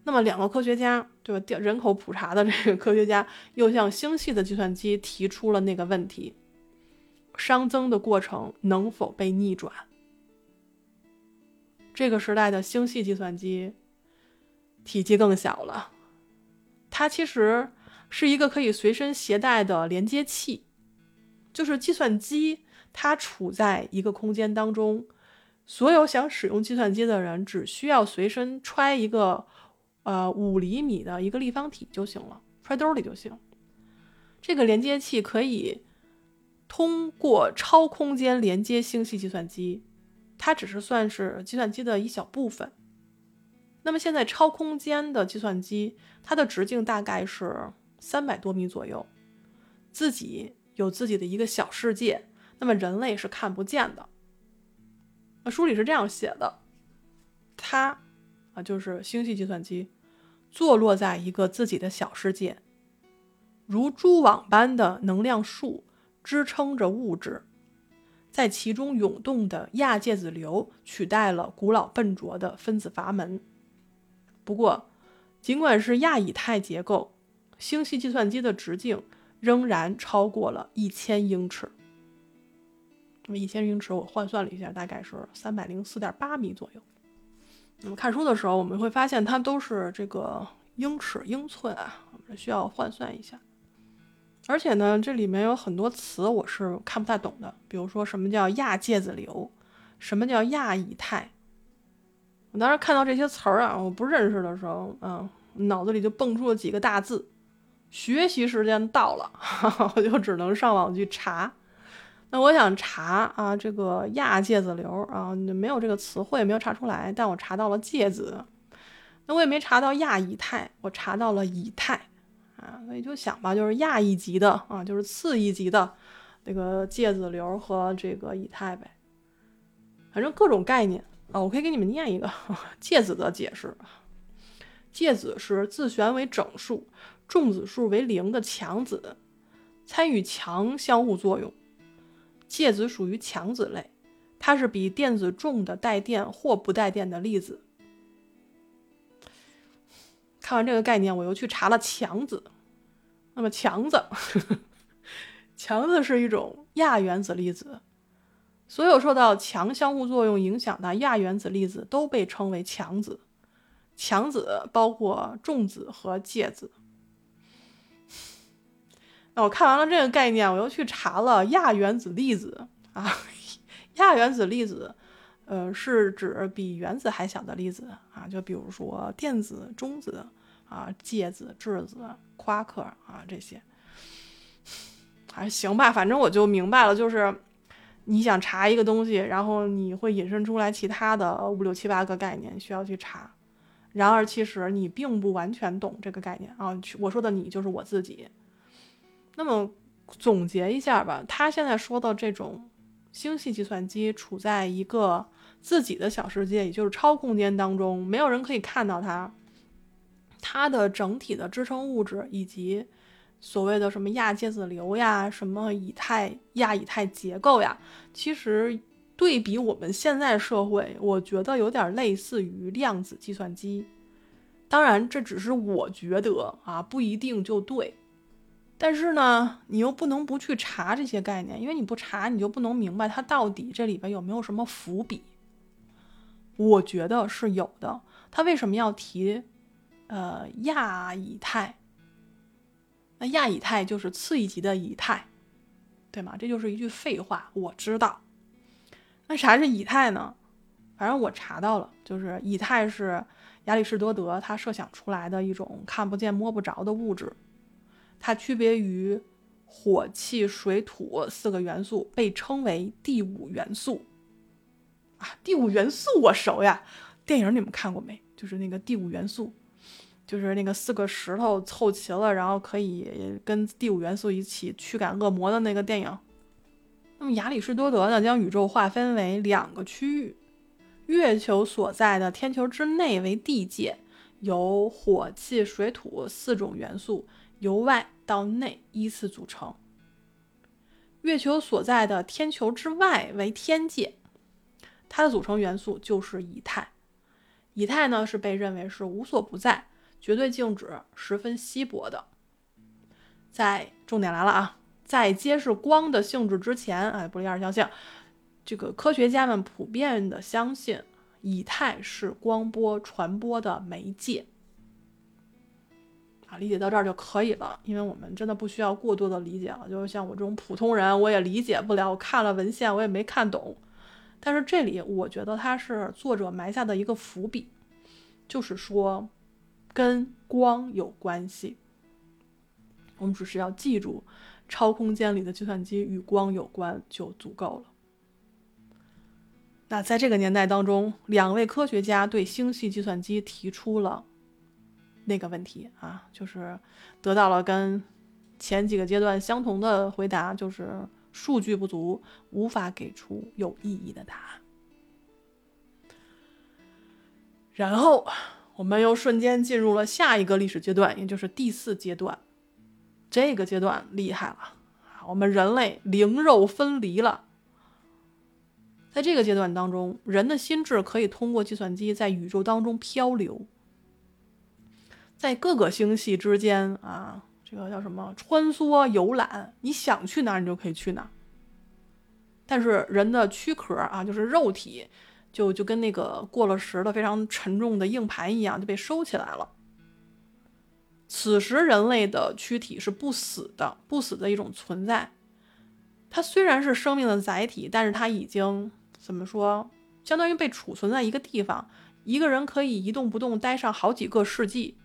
那么，两个科学家，对吧？人口普查的这个科学家又向星系的计算机提出了那个问题：熵增的过程能否被逆转？这个时代的星系计算机体积更小了，它其实是一个可以随身携带的连接器，就是计算机它处在一个空间当中，所有想使用计算机的人只需要随身揣一个。呃，五厘米的一个立方体就行了，揣兜里就行。这个连接器可以通过超空间连接星系计算机，它只是算是计算机的一小部分。那么现在超空间的计算机，它的直径大概是三百多米左右，自己有自己的一个小世界，那么人类是看不见的。那书里是这样写的，它啊就是星系计算机。坐落在一个自己的小世界，如蛛网般的能量束支撑着物质，在其中涌动的亚介子流取代了古老笨拙的分子阀门。不过，尽管是亚以太结构，星系计算机的直径仍然超过了一千英尺。那么一千英尺，我换算了一下，大概是三百零四点八米左右。那么看书的时候，我们会发现它都是这个英尺、英寸啊，我们需要换算一下。而且呢，这里面有很多词我是看不太懂的，比如说什么叫亚介子流，什么叫亚以太，我当时看到这些词儿啊，我不认识的时候，嗯，脑子里就蹦出了几个大字：学习时间到了，*laughs* 我就只能上网去查。那我想查啊，这个亚芥子流啊，没有这个词汇，没有查出来，但我查到了芥子。那我也没查到亚以太，我查到了以太啊，所以就想吧，就是亚一级的啊，就是次一级的那个芥子流和这个以太呗，反正各种概念啊，我可以给你们念一个 *laughs* 芥子的解释。芥子是自旋为整数，重子数为零的强子，参与强相互作用。介子属于强子类，它是比电子重的带电或不带电的粒子。看完这个概念，我又去查了强子。那么强子，*laughs* 强子是一种亚原子粒子，所有受到强相互作用影响的亚原子粒子都被称为强子。强子包括重子和介子。那我看完了这个概念，我又去查了亚原子粒子啊，*laughs* 亚原子粒子，呃，是指比原子还小的粒子啊，就比如说电子、中子啊、介子、质子、夸克啊这些，还行吧，反正我就明白了，就是你想查一个东西，然后你会引申出来其他的五六七八个概念需要去查，然而其实你并不完全懂这个概念啊，我说的你就是我自己。那么总结一下吧，他现在说的这种星系计算机处在一个自己的小世界，也就是超空间当中，没有人可以看到它。它的整体的支撑物质以及所谓的什么亚介子流呀、什么以太亚以太结构呀，其实对比我们现在社会，我觉得有点类似于量子计算机。当然，这只是我觉得啊，不一定就对。但是呢，你又不能不去查这些概念，因为你不查，你就不能明白它到底这里边有没有什么伏笔。我觉得是有的。他为什么要提，呃，亚以太？那亚以太就是次一级的以太，对吗？这就是一句废话。我知道。那啥是以太呢？反正我查到了，就是以太是亚里士多德他设想出来的一种看不见摸不着的物质。它区别于火、气、水、土四个元素，被称为第五元素。啊，第五元素我熟呀，电影你们看过没？就是那个第五元素，就是那个四个石头凑齐了，然后可以跟第五元素一起驱赶恶魔的那个电影。那么亚里士多德呢，将宇宙划分为两个区域：月球所在的天球之内为地界，由火、气、水、土四种元素。由外到内依次组成。月球所在的天球之外为天界，它的组成元素就是以太。以太呢是被认为是无所不在、绝对静止、十分稀薄的。在重点来了啊，在揭示光的性质之前，哎，不离二相性，这个科学家们普遍的相信以太是光波传播的媒介。啊，理解到这儿就可以了，因为我们真的不需要过多的理解了。就是像我这种普通人，我也理解不了。我看了文献，我也没看懂。但是这里，我觉得它是作者埋下的一个伏笔，就是说跟光有关系。我们只是要记住，超空间里的计算机与光有关就足够了。那在这个年代当中，两位科学家对星系计算机提出了。那个问题啊，就是得到了跟前几个阶段相同的回答，就是数据不足，无法给出有意义的答案。然后我们又瞬间进入了下一个历史阶段，也就是第四阶段。这个阶段厉害了我们人类灵肉分离了。在这个阶段当中，人的心智可以通过计算机在宇宙当中漂流。在各个星系之间啊，这个叫什么穿梭游览？你想去哪儿，你就可以去哪儿。但是人的躯壳啊，就是肉体，就就跟那个过了时的非常沉重的硬盘一样，就被收起来了。此时人类的躯体是不死的，不死的一种存在。它虽然是生命的载体，但是它已经怎么说，相当于被储存在一个地方。一个人可以一动不动待上好几个世纪。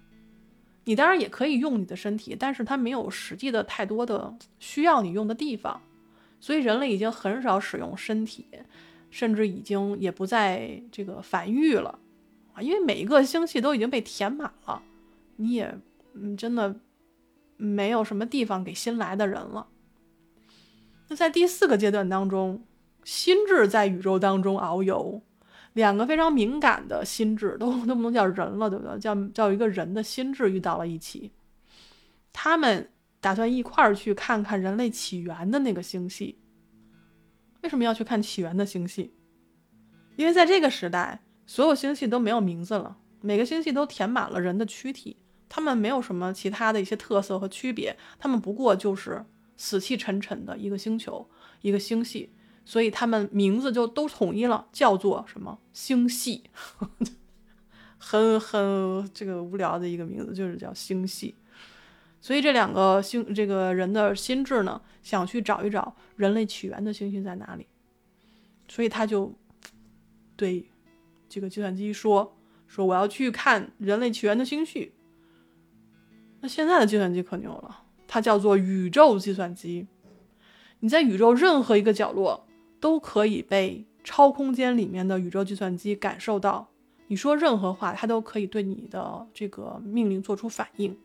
你当然也可以用你的身体，但是它没有实际的太多的需要你用的地方，所以人类已经很少使用身体，甚至已经也不再这个繁育了啊，因为每一个星系都已经被填满了，你也嗯真的没有什么地方给新来的人了。那在第四个阶段当中，心智在宇宙当中遨游。两个非常敏感的心智都都不能叫人了，对不对？叫叫一个人的心智遇到了一起，他们打算一块儿去看看人类起源的那个星系。为什么要去看起源的星系？因为在这个时代，所有星系都没有名字了，每个星系都填满了人的躯体，他们没有什么其他的一些特色和区别，他们不过就是死气沉沉的一个星球，一个星系。所以他们名字就都统一了，叫做什么 *laughs* 星系，很很这个无聊的一个名字，就是叫星系。所以这两个星这个人的心智呢，想去找一找人类起源的星系在哪里，所以他就对这个计算机说：“说我要去看人类起源的星系。”那现在的计算机可牛了，它叫做宇宙计算机。你在宇宙任何一个角落。都可以被超空间里面的宇宙计算机感受到，你说任何话，它都可以对你的这个命令做出反应。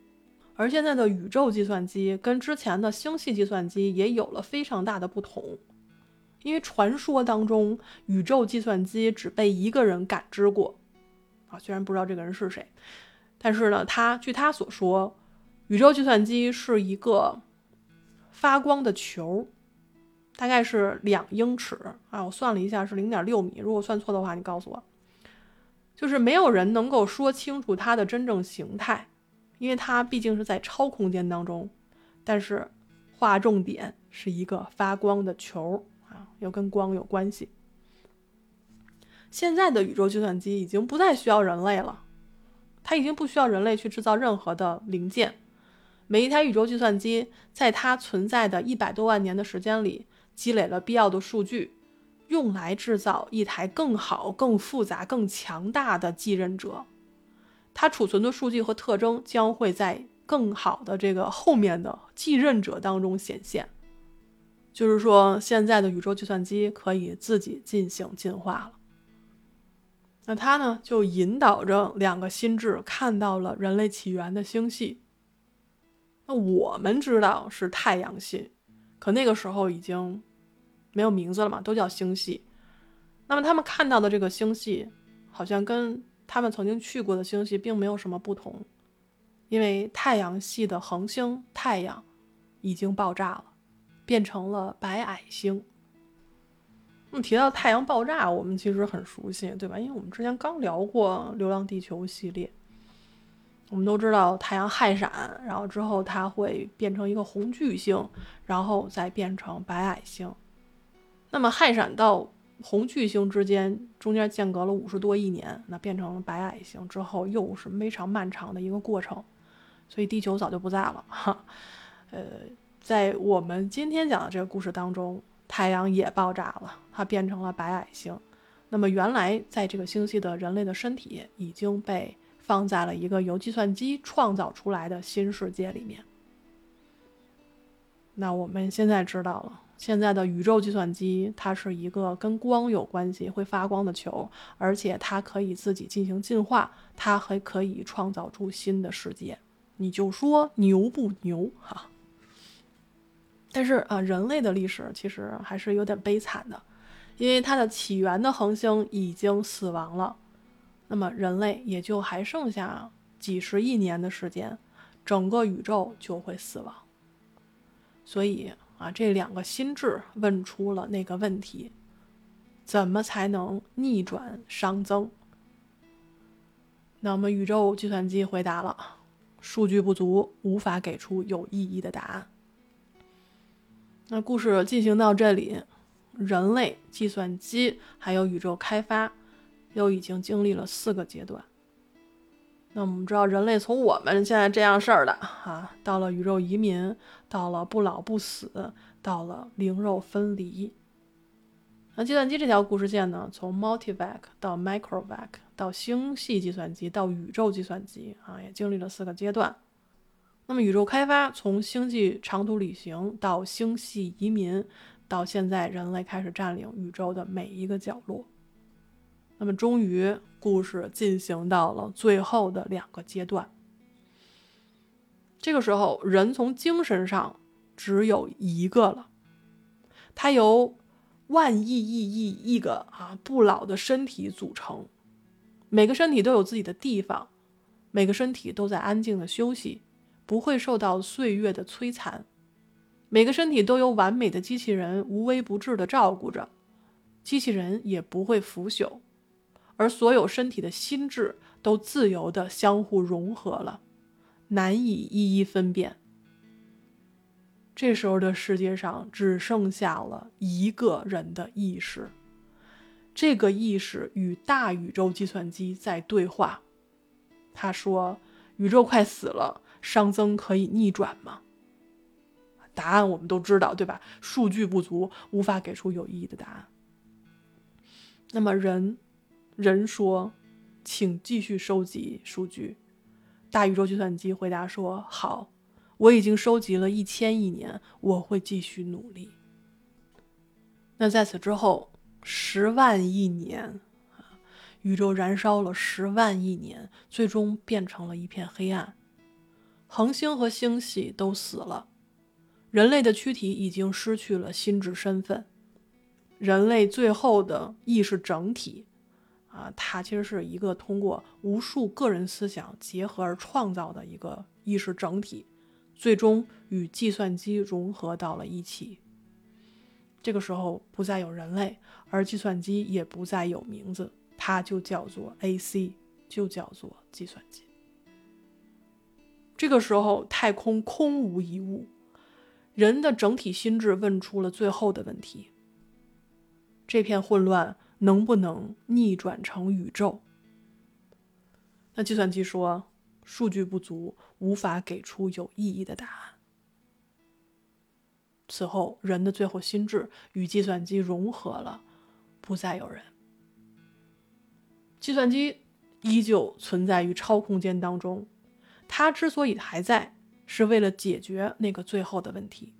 而现在的宇宙计算机跟之前的星系计算机也有了非常大的不同，因为传说当中宇宙计算机只被一个人感知过，啊，虽然不知道这个人是谁，但是呢，他据他所说，宇宙计算机是一个发光的球。大概是两英尺啊，我算了一下是零点六米。如果算错的话，你告诉我。就是没有人能够说清楚它的真正形态，因为它毕竟是在超空间当中。但是划重点是一个发光的球啊，又跟光有关系。现在的宇宙计算机已经不再需要人类了，它已经不需要人类去制造任何的零件。每一台宇宙计算机在它存在的一百多万年的时间里。积累了必要的数据，用来制造一台更好、更复杂、更强大的继任者。它储存的数据和特征将会在更好的这个后面的继任者当中显现。就是说，现在的宇宙计算机可以自己进行进化了。那它呢，就引导着两个心智看到了人类起源的星系。那我们知道是太阳系，可那个时候已经。没有名字了嘛，都叫星系。那么他们看到的这个星系，好像跟他们曾经去过的星系并没有什么不同，因为太阳系的恒星太阳已经爆炸了，变成了白矮星。那么提到太阳爆炸，我们其实很熟悉，对吧？因为我们之前刚聊过《流浪地球》系列，我们都知道太阳氦闪，然后之后它会变成一个红巨星，然后再变成白矮星。那么氦闪到红巨星之间中间间隔了五十多亿年，那变成了白矮星之后，又是非常漫长的一个过程，所以地球早就不在了哈。呃，在我们今天讲的这个故事当中，太阳也爆炸了，它变成了白矮星。那么原来在这个星系的人类的身体已经被放在了一个由计算机创造出来的新世界里面。那我们现在知道了。现在的宇宙计算机，它是一个跟光有关系、会发光的球，而且它可以自己进行进化，它还可以创造出新的世界。你就说牛不牛哈？但是啊，人类的历史其实还是有点悲惨的，因为它的起源的恒星已经死亡了，那么人类也就还剩下几十亿年的时间，整个宇宙就会死亡。所以。啊，这两个心智问出了那个问题：怎么才能逆转熵增？那么宇宙计算机回答了：数据不足，无法给出有意义的答案。那故事进行到这里，人类、计算机还有宇宙开发，又已经经历了四个阶段。那我们知道，人类从我们现在这样事儿的啊，到了宇宙移民，到了不老不死，到了灵肉分离。那计算机这条故事线呢，从 multivac 到 microvac 到星系计算机到宇宙计算机啊，也经历了四个阶段。那么宇宙开发从星际长途旅行到星系移民，到现在人类开始占领宇宙的每一个角落。那么终于，故事进行到了最后的两个阶段。这个时候，人从精神上只有一个了，他由。万亿亿亿亿个啊不老的身体组成，每个身体都有自己的地方，每个身体都在安静的休息，不会受到岁月的摧残。每个身体都由完美的机器人无微不至的照顾着，机器人也不会腐朽，而所有身体的心智都自由的相互融合了，难以一一分辨。这时候的世界上只剩下了一个人的意识，这个意识与大宇宙计算机在对话。他说：“宇宙快死了，熵增可以逆转吗？”答案我们都知道，对吧？数据不足，无法给出有意义的答案。那么人，人说：“请继续收集数据。”大宇宙计算机回答说：“好。”我已经收集了一千亿年，我会继续努力。那在此之后，十万亿年，宇宙燃烧了十万亿年，最终变成了一片黑暗，恒星和星系都死了，人类的躯体已经失去了心智身份，人类最后的意识整体啊，它其实是一个通过无数个人思想结合而创造的一个意识整体。最终与计算机融合到了一起。这个时候不再有人类，而计算机也不再有名字，它就叫做 AC，就叫做计算机。这个时候，太空空无一物，人的整体心智问出了最后的问题：这片混乱能不能逆转成宇宙？那计算机说。数据不足，无法给出有意义的答案。此后，人的最后心智与计算机融合了，不再有人。计算机依旧存在于超空间当中，它之所以还在，是为了解决那个最后的问题。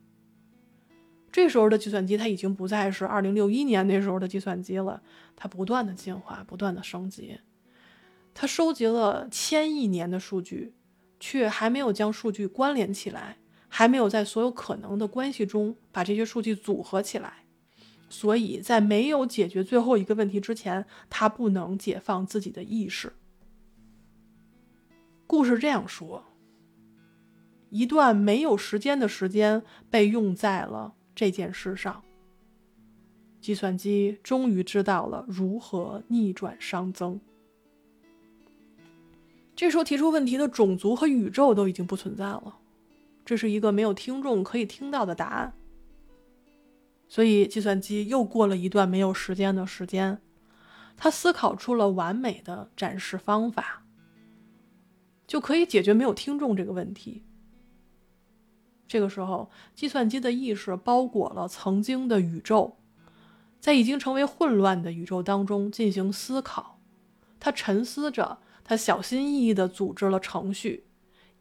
这时候的计算机，它已经不再是二零六一年那时候的计算机了，它不断的进化，不断的升级。他收集了千亿年的数据，却还没有将数据关联起来，还没有在所有可能的关系中把这些数据组合起来，所以在没有解决最后一个问题之前，他不能解放自己的意识。故事这样说：一段没有时间的时间被用在了这件事上，计算机终于知道了如何逆转熵增。这时候提出问题的种族和宇宙都已经不存在了，这是一个没有听众可以听到的答案。所以计算机又过了一段没有时间的时间，他思考出了完美的展示方法，就可以解决没有听众这个问题。这个时候，计算机的意识包裹了曾经的宇宙，在已经成为混乱的宇宙当中进行思考，他沉思着。他小心翼翼地组织了程序，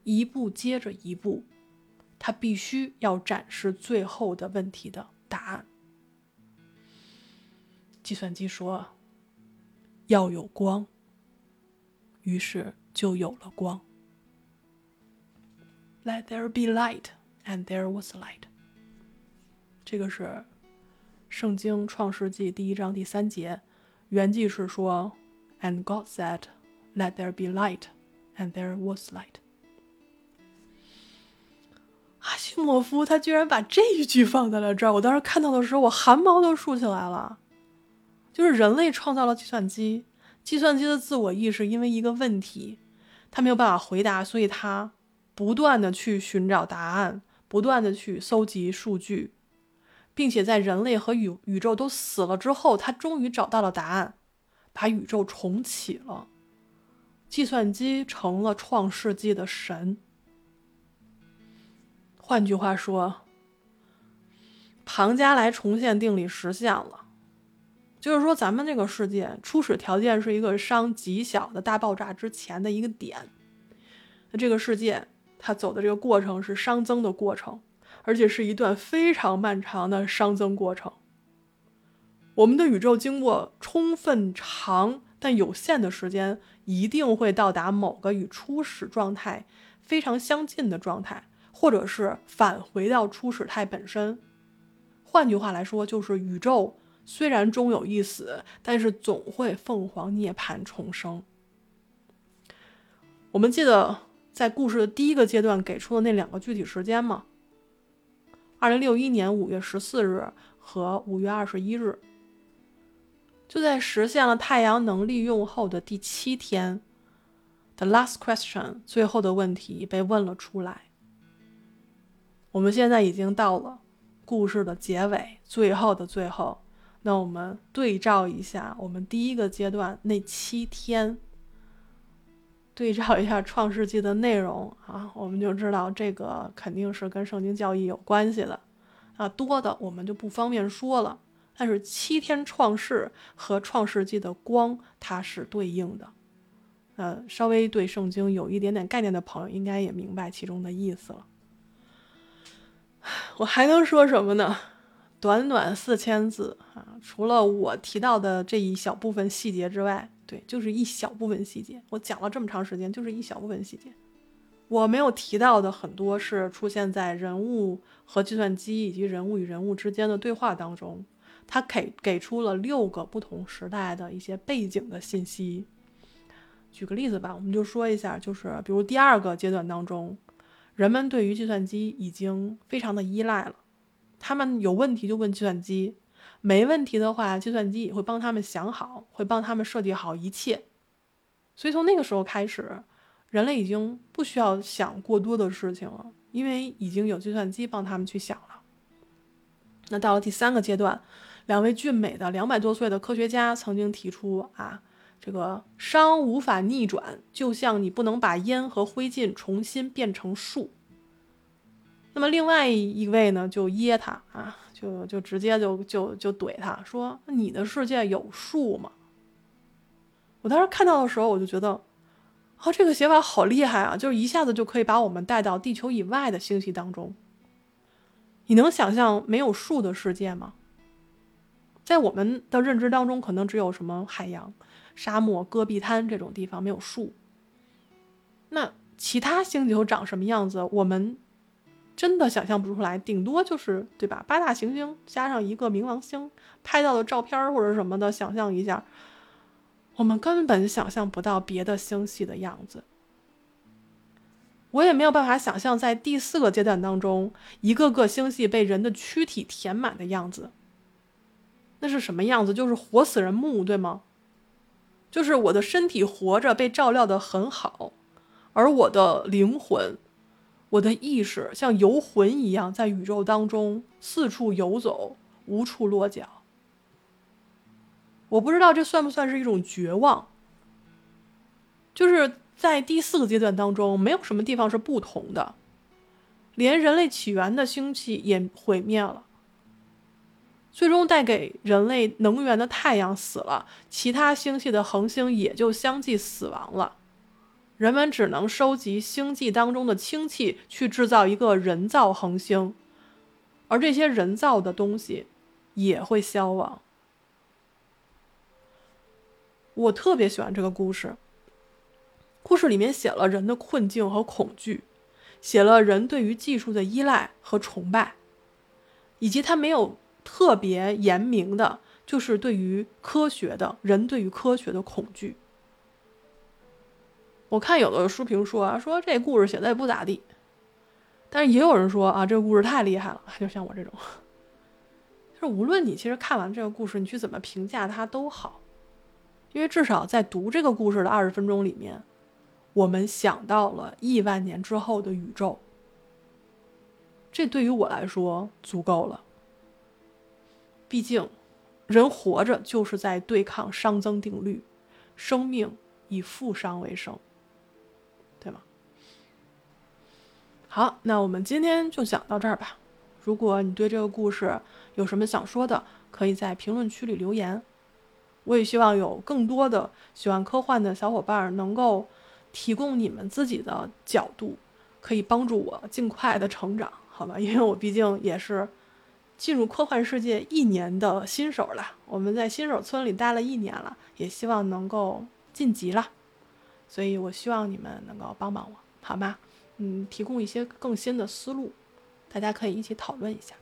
一步接着一步，他必须要展示最后的问题的答案。计算机说：“要有光。”于是就有了光。Let there be light, and there was light。这个是《圣经·创世纪》第一章第三节，原句是说：“And God said。” Let there be light, and there was light。阿西莫夫他居然把这一句放在了这儿，我当时看到的时候，我汗毛都竖起来了。就是人类创造了计算机，计算机的自我意识因为一个问题，他没有办法回答，所以他不断的去寻找答案，不断的去搜集数据，并且在人类和宇宇宙都死了之后，他终于找到了答案，把宇宙重启了。计算机成了创世纪的神。换句话说，庞加莱重现定理实现了，就是说咱们这个世界初始条件是一个熵极小的大爆炸之前的一个点，那这个世界它走的这个过程是熵增的过程，而且是一段非常漫长的熵增过程。我们的宇宙经过充分长但有限的时间，一定会到达某个与初始状态非常相近的状态，或者是返回到初始态本身。换句话来说，就是宇宙虽然终有一死，但是总会凤凰涅槃重生。我们记得在故事的第一个阶段给出的那两个具体时间吗？二零六一年五月十四日和五月二十一日。就在实现了太阳能利用后的第七天，the last question，最后的问题被问了出来。我们现在已经到了故事的结尾，最后的最后。那我们对照一下我们第一个阶段那七天，对照一下创世纪的内容啊，我们就知道这个肯定是跟圣经教义有关系的啊，多的我们就不方便说了。但是七天创世和创世纪的光，它是对应的。呃，稍微对圣经有一点点概念的朋友，应该也明白其中的意思了。*sighs* 我还能说什么呢？短短四千字啊，除了我提到的这一小部分细节之外，对，就是一小部分细节。我讲了这么长时间，就是一小部分细节。我没有提到的很多是出现在人物和计算机以及人物与人物之间的对话当中。他给给出了六个不同时代的一些背景的信息。举个例子吧，我们就说一下，就是比如第二个阶段当中，人们对于计算机已经非常的依赖了，他们有问题就问计算机，没问题的话，计算机也会帮他们想好，会帮他们设计好一切。所以从那个时候开始，人类已经不需要想过多的事情了，因为已经有计算机帮他们去想了。那到了第三个阶段。两位俊美的两百多岁的科学家曾经提出啊，这个熵无法逆转，就像你不能把烟和灰烬重新变成树。那么另外一位呢，就噎他啊，就就直接就就就怼他说：“你的世界有树吗？”我当时看到的时候，我就觉得，啊，这个写法好厉害啊，就是一下子就可以把我们带到地球以外的星系当中。你能想象没有树的世界吗？在我们的认知当中，可能只有什么海洋、沙漠、戈壁滩这种地方没有树。那其他星球长什么样子，我们真的想象不出来。顶多就是对吧？八大行星加上一个冥王星拍到的照片或者什么的，想象一下，我们根本想象不到别的星系的样子。我也没有办法想象，在第四个阶段当中，一个个星系被人的躯体填满的样子。那是什么样子？就是活死人墓，对吗？就是我的身体活着被照料的很好，而我的灵魂、我的意识像游魂一样在宇宙当中四处游走，无处落脚。我不知道这算不算是一种绝望？就是在第四个阶段当中，没有什么地方是不同的，连人类起源的星系也毁灭了。最终带给人类能源的太阳死了，其他星系的恒星也就相继死亡了。人们只能收集星际当中的氢气去制造一个人造恒星，而这些人造的东西也会消亡。我特别喜欢这个故事，故事里面写了人的困境和恐惧，写了人对于技术的依赖和崇拜，以及他没有。特别严明的，就是对于科学的人对于科学的恐惧。我看有的书评说啊，说这故事写的也不咋地，但是也有人说啊，这个故事太厉害了，就像我这种。*laughs* 就是无论你其实看完这个故事，你去怎么评价它都好，因为至少在读这个故事的二十分钟里面，我们想到了亿万年之后的宇宙，这对于我来说足够了。毕竟，人活着就是在对抗熵增定律，生命以负熵为生，好，那我们今天就讲到这儿吧。如果你对这个故事有什么想说的，可以在评论区里留言。我也希望有更多的喜欢科幻的小伙伴能够提供你们自己的角度，可以帮助我尽快的成长，好吧？*laughs* 因为我毕竟也是进入科幻世界一年的新手了，我们在新手村里待了一年了，也希望能够晋级了，所以我希望你们能够帮帮我，好吗？嗯，提供一些更新的思路，大家可以一起讨论一下。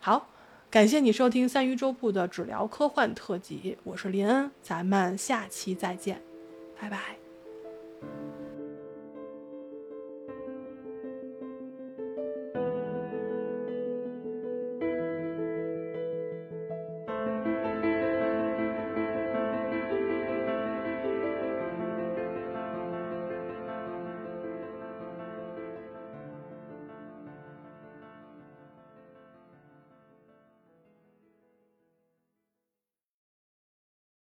好，感谢你收听三鱼周部的只聊科幻特辑，我是林恩，咱们下期再见，拜拜。